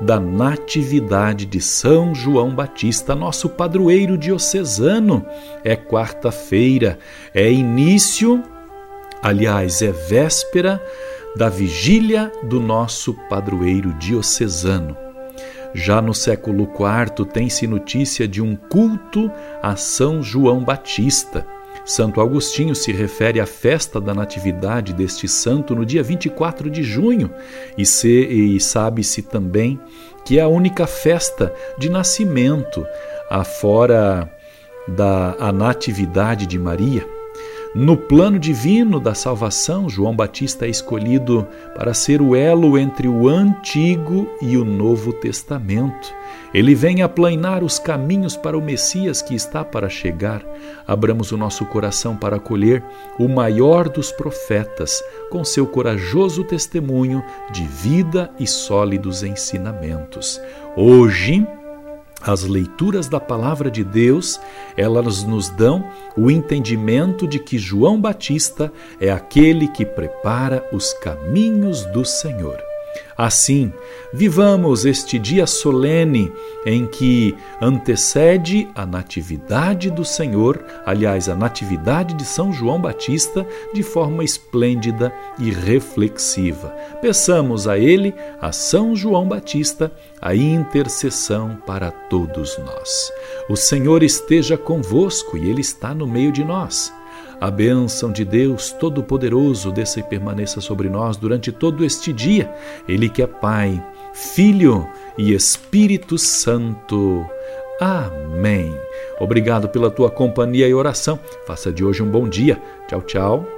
da Natividade de São João Batista, nosso padroeiro diocesano. É quarta-feira, é início, aliás, é véspera da vigília do nosso padroeiro diocesano. Já no século IV tem-se notícia de um culto a São João Batista. Santo Agostinho se refere à festa da Natividade deste santo no dia 24 de junho, e, e sabe-se também que é a única festa de nascimento, afora da a Natividade de Maria. No plano divino da salvação, João Batista é escolhido para ser o elo entre o Antigo e o Novo Testamento. Ele vem aplanar os caminhos para o Messias que está para chegar. Abramos o nosso coração para acolher o maior dos profetas, com seu corajoso testemunho de vida e sólidos ensinamentos. Hoje, as leituras da palavra de Deus, elas nos dão o entendimento de que João Batista é aquele que prepara os caminhos do Senhor. Assim, vivamos este dia solene em que antecede a Natividade do Senhor, aliás, a Natividade de São João Batista, de forma esplêndida e reflexiva. Peçamos a Ele, a São João Batista, a intercessão para todos nós. O Senhor esteja convosco e Ele está no meio de nós. A bênção de Deus Todo-Poderoso desça e permaneça sobre nós durante todo este dia. Ele que é Pai, Filho e Espírito Santo. Amém. Obrigado pela tua companhia e oração. Faça de hoje um bom dia. Tchau, tchau.